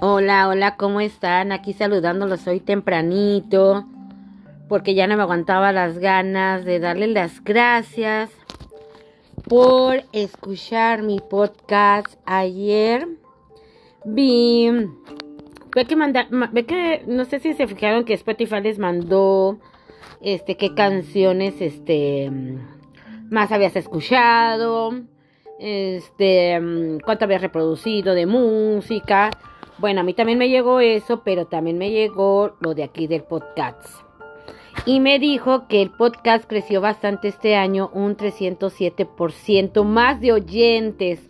Hola, hola, ¿cómo están? Aquí saludándolos hoy tempranito, porque ya no me aguantaba las ganas de darles las gracias por escuchar mi podcast ayer. Vi, ve que manda, ve que, no sé si se fijaron que Spotify les mandó, este, qué canciones, este, más habías escuchado este, mm, cuánto había reproducido de música. Bueno, a mí también me llegó eso, pero también me llegó lo de aquí del podcast. Y me dijo que el podcast creció bastante este año, un 307% más de oyentes.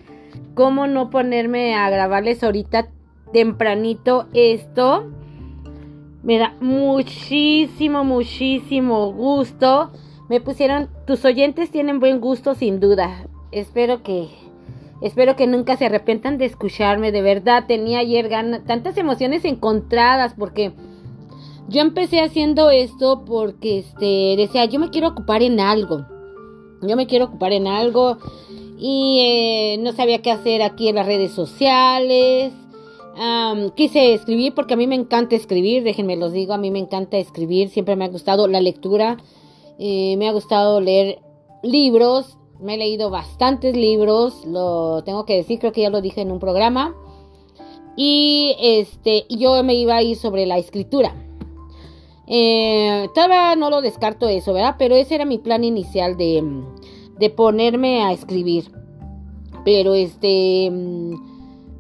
¿Cómo no ponerme a grabarles ahorita tempranito esto? Me da muchísimo, muchísimo gusto. Me pusieron, tus oyentes tienen buen gusto sin duda espero que espero que nunca se arrepientan de escucharme, de verdad tenía ayer ganas, tantas emociones encontradas porque yo empecé haciendo esto porque este decía, yo me quiero ocupar en algo. Yo me quiero ocupar en algo y eh, no sabía qué hacer aquí en las redes sociales. quise escribir porque a mí me encanta escribir, déjenme los digo, a mí me encanta escribir, siempre me ha gustado la lectura, eh, me ha gustado leer libros me he leído bastantes libros, lo tengo que decir, creo que ya lo dije en un programa. Y este, yo me iba a ir sobre la escritura. Eh, todavía no lo descarto eso, ¿verdad? Pero ese era mi plan inicial de, de ponerme a escribir. Pero este,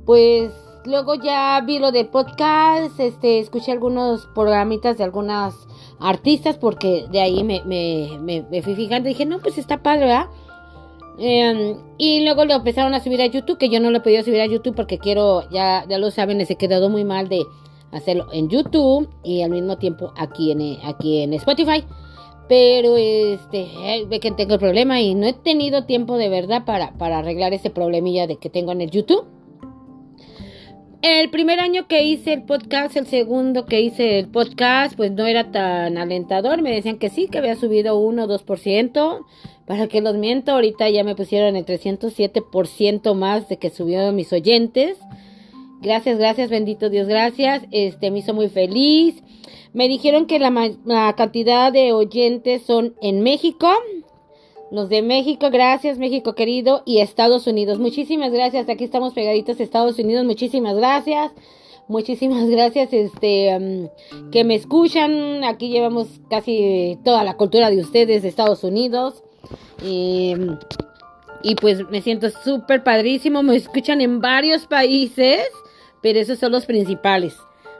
pues luego ya vi lo del podcast, este, escuché algunos programitas de algunas artistas porque de ahí me, me, me, fui fijando dije, no, pues está padre, ¿verdad? Em, y luego lo empezaron a subir a YouTube, que yo no lo he podido subir a YouTube porque quiero, ya, ya lo saben, se quedado muy mal de hacerlo en YouTube y al mismo tiempo aquí en, aquí en Spotify. Pero este, ve que tengo el problema y no he tenido tiempo de verdad para, para arreglar ese problemilla de que tengo en el YouTube. El primer año que hice el podcast, el segundo que hice el podcast, pues no era tan alentador. Me decían que sí, que había subido 1 o 2%. Para que los miento, ahorita ya me pusieron el 307% más de que subió mis oyentes. Gracias, gracias, bendito Dios, gracias. Este me hizo muy feliz. Me dijeron que la, la cantidad de oyentes son en México, los de México, gracias México querido y Estados Unidos. Muchísimas gracias. Aquí estamos pegaditos Estados Unidos. Muchísimas gracias. Muchísimas gracias este que me escuchan. Aquí llevamos casi toda la cultura de ustedes de Estados Unidos. y pues me siento súper padrísimo. Me escuchan en varios países, pero esos son los principales.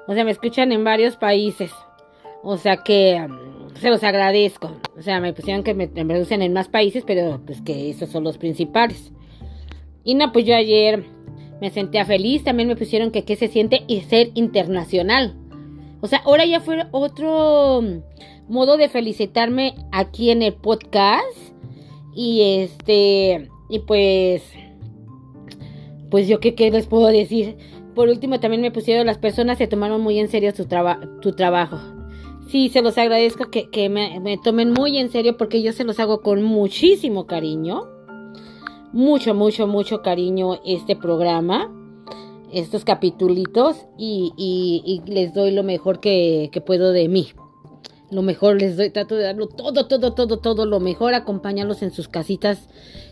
O sea, me escuchan en varios países. O sea que se los agradezco. O sea, me pusieron que me, reducen en más países, pero pues que esos son los principales. Y no, pues yo ayer me sentía feliz. También me pusieron que qué se siente y ser internacional. O sea, ahora ya fue otro modo de felicitarme aquí en el podcast. Y este, y pues, pues yo qué, les puedo decir. Por último, también me pusieron las personas se tomaron muy en serio su, tu trabajo. Sí, se los agradezco que, me, tomen muy en serio porque yo se los hago con muchísimo cariño. Mucho, mucho, mucho cariño este programa, estos capitulitos y, y, les doy lo mejor que, que puedo de mí lo mejor les doy, trato de darlo todo, todo, todo, todo lo mejor, acompañarlos en sus casitas,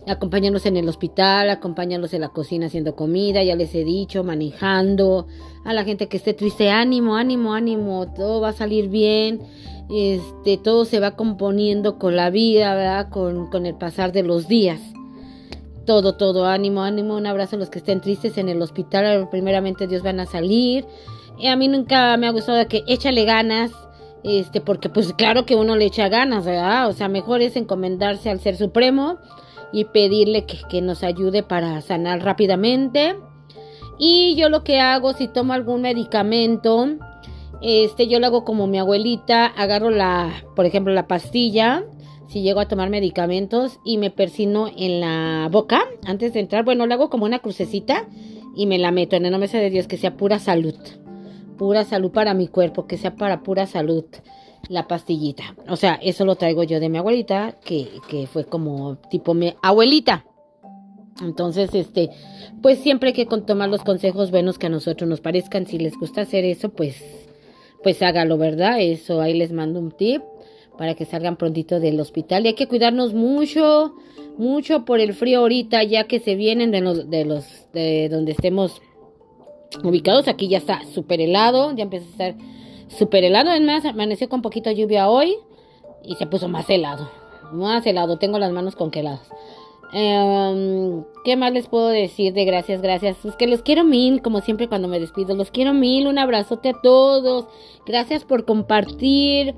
acompañarlos en el hospital, acompañarlos en la cocina haciendo comida, ya les he dicho, manejando, a la gente que esté triste, ánimo, ánimo, ánimo, todo va a salir bien, este, todo se va componiendo con la vida, ¿verdad? Con, con el pasar de los días. Todo, todo, ánimo, ánimo, un abrazo a los que estén tristes en el hospital, primeramente Dios van a salir. Y a mí nunca me ha gustado que échale ganas, este, porque pues claro que uno le echa ganas, ¿verdad? O sea, mejor es encomendarse al Ser Supremo y pedirle que, nos ayude para sanar rápidamente. Y yo lo que hago, si tomo algún medicamento, este, yo lo hago como mi abuelita, agarro la, por ejemplo, la pastilla, si llego a tomar medicamentos y me persino en la boca antes de entrar, bueno, lo hago como una crucecita y me la meto en el nombre de Dios, que sea pura salud pura salud para mi cuerpo, que sea para pura salud la pastillita. O sea, eso lo traigo yo de mi abuelita, que, que fue como tipo mi abuelita. Entonces, este, pues siempre hay que tomar los consejos buenos que a nosotros nos parezcan. Si les gusta hacer eso, pues, pues hágalo, ¿verdad? Eso, ahí les mando un tip para que salgan prontito del hospital. Y hay que cuidarnos mucho, mucho por el frío ahorita, ya que se vienen de los, de los, de donde estemos ubicados. Aquí ya está súper helado, ya empieza a estar súper helado. Es más, amaneció con poquito lluvia hoy y se puso más helado. Más helado, tengo las manos congeladas. Em, ¿Qué más les puedo decir de gracias, gracias? Es que los quiero mil, como siempre cuando me despido. Los quiero mil, un abrazote a todos. Gracias por compartir.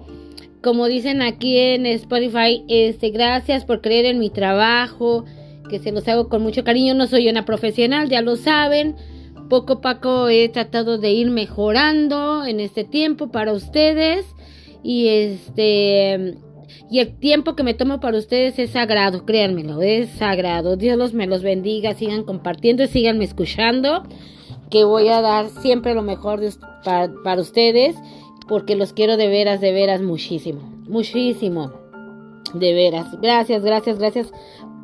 Como dicen aquí en Spotify, este, gracias por creer en mi trabajo, que se los hago con mucho cariño. No soy una profesional, ya lo saben. Poco a poco he tratado de ir mejorando en este tiempo para ustedes. Y este y el tiempo que me tomo para ustedes es sagrado, créanmelo, es sagrado. Dios los me los bendiga, sigan compartiendo y siganme escuchando, que voy a dar siempre lo mejor para, para ustedes, porque los quiero de veras, de veras muchísimo, muchísimo, de veras. Gracias, gracias, gracias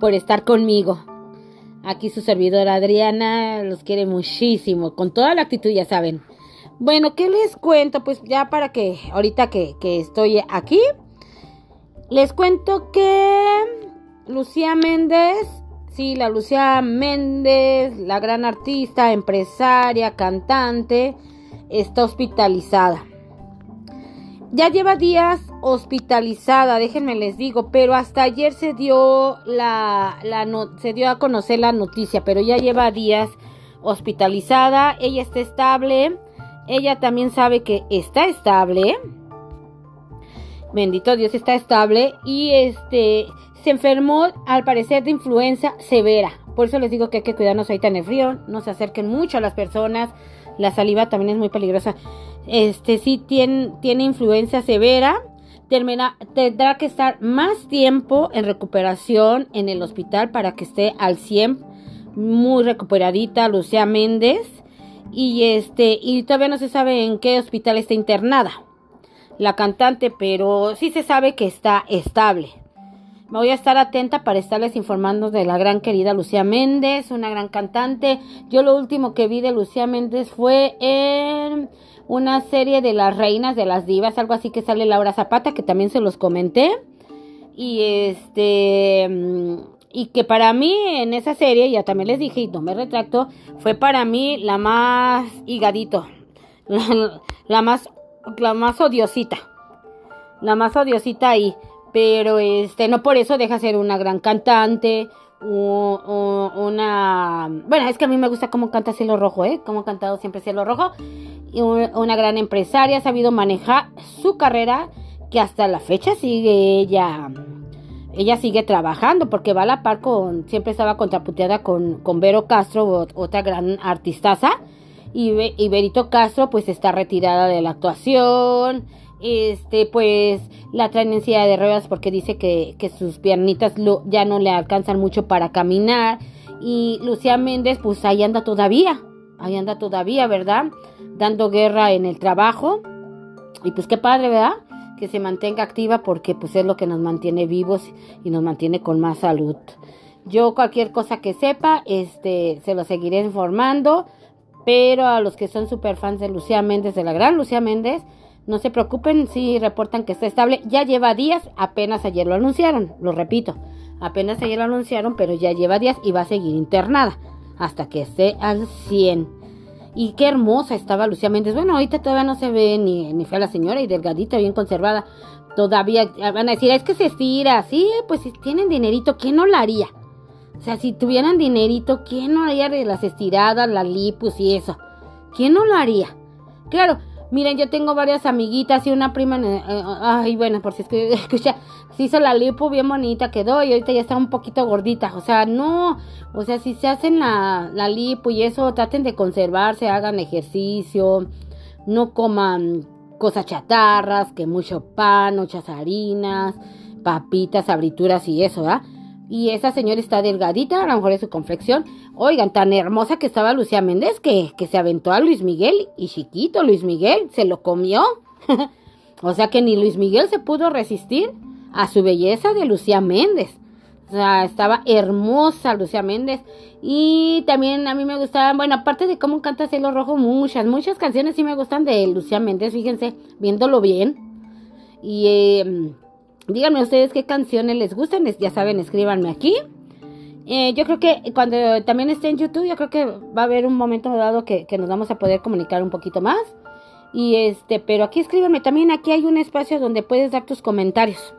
por estar conmigo. Aquí su servidora Adriana los quiere muchísimo, con toda la actitud, ya saben. Bueno, ¿qué les cuento? Pues ya para que ahorita que, que estoy aquí, les cuento que Lucía Méndez, sí, la Lucía Méndez, la gran artista, empresaria, cantante, está hospitalizada. Ya lleva días hospitalizada, déjenme les digo, pero hasta ayer se dio la, se dio a conocer la noticia, pero ya lleva días hospitalizada, ella está estable, ella también sabe que está estable, bendito Dios, está estable y este se enfermó al parecer de influenza severa. Por eso les digo que hay que cuidarnos ahorita en el frío, no se acerquen mucho a las personas. La saliva también es muy peligrosa. Este sí tiene, tiene influenza severa. Termina, tendrá que estar más tiempo en recuperación en el hospital para que esté al 100 muy recuperadita Lucía Méndez y este y todavía no se sabe en qué hospital está internada la cantante, pero sí se sabe que está estable. Me voy a estar atenta para estarles informando de la gran querida Lucía Méndez, una gran cantante. Yo lo último que vi de Lucía Méndez fue en una serie de las reinas de las divas, algo así que sale Laura Zapata, que también se los comenté. Y este y que para mí en esa serie, ya también les dije y no me retracto, fue para mí la más higadito, la más la más odiosita. La más odiosita ahí. Pero este, no por eso deja ser una gran cantante. Una. Bueno, es que a mí me gusta cómo canta Cielo Rojo, ¿eh? Cómo ha cantado siempre Cielo Rojo. Y una gran empresaria, ha sabido manejar su carrera. Que hasta la fecha sigue ella. Ella sigue trabajando porque va a la par con. Siempre estaba contraputeada con, con Vero Castro, otra gran artistaza y, Berito Castro pues está retirada de la actuación, este pues la traen en silla de ruedas porque dice que, sus piernitas ya no le alcanzan mucho para caminar y Lucía Méndez pues ahí anda todavía, ahí anda todavía, ¿verdad? Dando guerra en el trabajo y pues qué padre, ¿verdad? Que se mantenga activa porque pues es lo que nos mantiene vivos y nos mantiene con más salud. Yo cualquier cosa que sepa, este, se lo seguiré informando. Pero a los que son super fans de Lucía Méndez, de la gran Lucía Méndez, no se preocupen si reportan que está estable. Ya lleva días, apenas ayer lo anunciaron, lo repito. Apenas ayer lo anunciaron, pero ya lleva días y va a seguir internada hasta que esté al 100. Y qué hermosa estaba Lucía Méndez. Bueno, ahorita todavía no se ve ni, ni fea la señora y delgadita, bien conservada. Todavía van a decir, es que se estira. Sí, pues si tienen dinerito, ¿quién no la haría? O sea, si tuvieran dinerito, ¿quién no haría de las estiradas, la lipus y eso? ¿Quién no lo haría? Claro, miren, yo tengo varias amiguitas y una prima, eh, ay, bueno, por si es que escucha, se hizo la lipo bien bonita, quedó y ahorita ya está un poquito gordita. O sea, no, o sea, si se hacen la, la lipo y eso, traten de conservarse, hagan ejercicio, no coman cosas chatarras, que mucho pan, muchas harinas, papitas, abrituras y eso, ¿verdad? Y esa señora está delgadita, a lo mejor es su confección. Oigan, tan hermosa que estaba Lucía Méndez que, que se aventó a Luis Miguel y chiquito Luis Miguel se lo comió. o sea que ni Luis Miguel se pudo resistir a su belleza de Lucía Méndez. O sea, estaba hermosa Lucía Méndez. Y también a mí me gustaban, bueno, aparte de cómo canta Cielo Rojo, muchas, muchas canciones sí me gustan de Lucía Méndez, fíjense, viéndolo bien. Y eh, díganme ustedes qué canciones les gustan, ya saben, escríbanme aquí. Eh, yo creo que cuando también esté en YouTube, yo creo que va a haber un momento dado que, que, nos vamos a poder comunicar un poquito más. Y este, pero aquí escríbanme también, aquí hay un espacio donde puedes dar tus comentarios.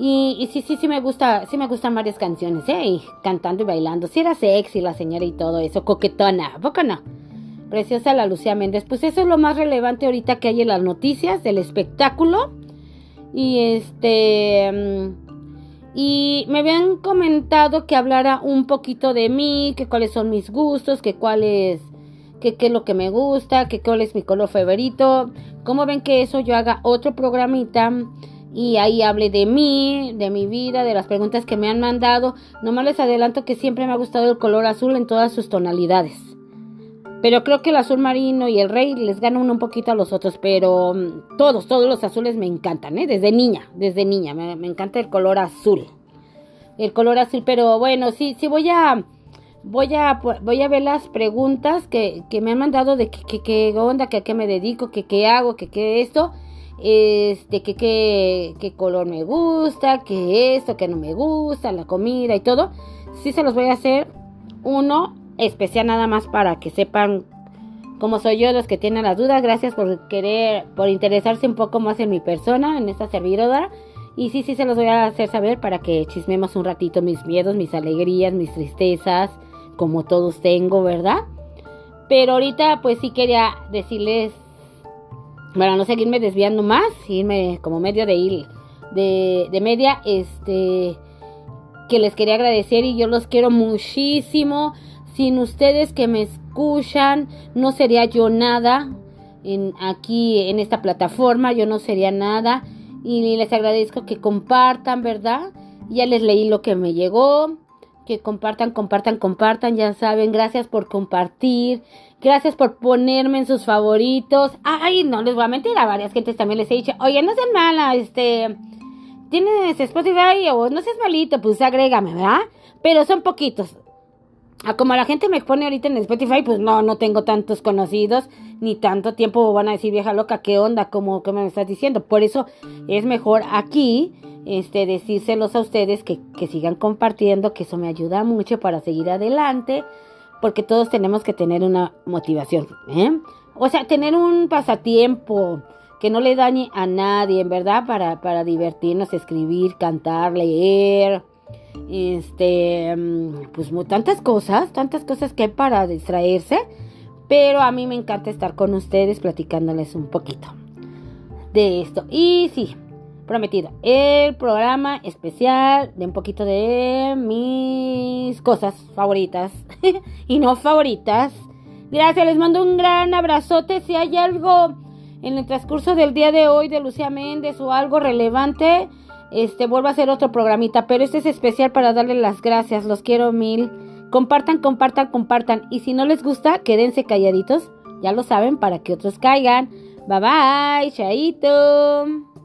Y, sí, sí, sí me gusta, sí me gustan varias canciones, ¿eh? Y cantando y bailando. Sí era sexy la señora y todo eso, coquetona, ¿a no? Preciosa la Lucía Méndez. Pues eso es lo más relevante ahorita que hay en las noticias del espectáculo. Y este... Mm, y me habían comentado que hablara un poquito de mí, que cuáles son mis gustos, que cuál es... Que qué es lo que me gusta, que cuál es mi color favorito. ¿Cómo ven que eso yo haga otro programita? y ahí hable de mí, de mi vida, de las preguntas que me han mandado. Nomás les adelanto que siempre me ha gustado el color azul en todas sus tonalidades. Pero creo que el azul marino y el rey les ganan un poquito a los otros, pero mm, todos, todos los azules me encantan, ¿eh? Desde niña, desde niña, me, encanta el color azul. El color azul, pero bueno, sí, sí voy a, voy a, voy a ver las preguntas que, que me han mandado de qué onda, que a qué me dedico, que qué hago, que qué esto este, que qué color me gusta, que esto, que no me gusta, la comida y todo. Sí se los voy a hacer uno especial nada más para que sepan cómo soy yo, los que tienen las dudas. Gracias por querer, por interesarse un poco más en mi persona, en esta servidora. Y sí, sí se los voy a hacer saber para que chismemos un ratito mis miedos, mis alegrías, mis tristezas, como todos tengo, ¿verdad? Pero ahorita pues sí quería decirles para no seguirme desviando más, irme como medio de ir de, de media, este que les quería agradecer y yo los quiero muchísimo. Sin ustedes que me escuchan, no sería yo nada en, aquí en esta plataforma, yo no sería nada. Y les agradezco que compartan, ¿verdad? Ya les leí lo que me llegó. Que compartan, compartan, compartan. Ya saben, gracias por compartir. Gracias por ponerme en sus favoritos. Ay, no les voy a mentir, a varias gentes también les he dicho, oye, no seas mala, este, tienes Spotify o no seas malito, pues agrégame, ¿verdad? Pero son poquitos. Ah, como la gente me pone ahorita en Spotify, pues no, no tengo tantos conocidos, ni tanto tiempo van a decir, vieja loca, ¿qué onda? como que me estás diciendo? Por eso es mejor aquí, este, decírselos a ustedes que, que sigan compartiendo, que eso me ayuda mucho para seguir adelante porque todos tenemos que tener una motivación, ¿eh? O sea, tener un pasatiempo que no le dañe a nadie, en verdad, para, para divertirnos, escribir, cantar, leer, este, mm, pues tantas cosas, tantas cosas que hay para distraerse, pero a mí me encanta estar con ustedes platicándoles un poquito de esto. Y sí, prometido. El programa especial de un poquito de mis cosas favoritas y no favoritas. Gracias, les mando un gran abrazote. Si hay algo en el transcurso del día de hoy de Lucía Méndez o algo relevante, este vuelvo a hacer otro programita, pero este es especial para darle las gracias. Los quiero mil. Compartan, compartan, compartan. Y si no les gusta, quédense calladitos. Ya lo saben para que otros caigan. Bye bye, chaito.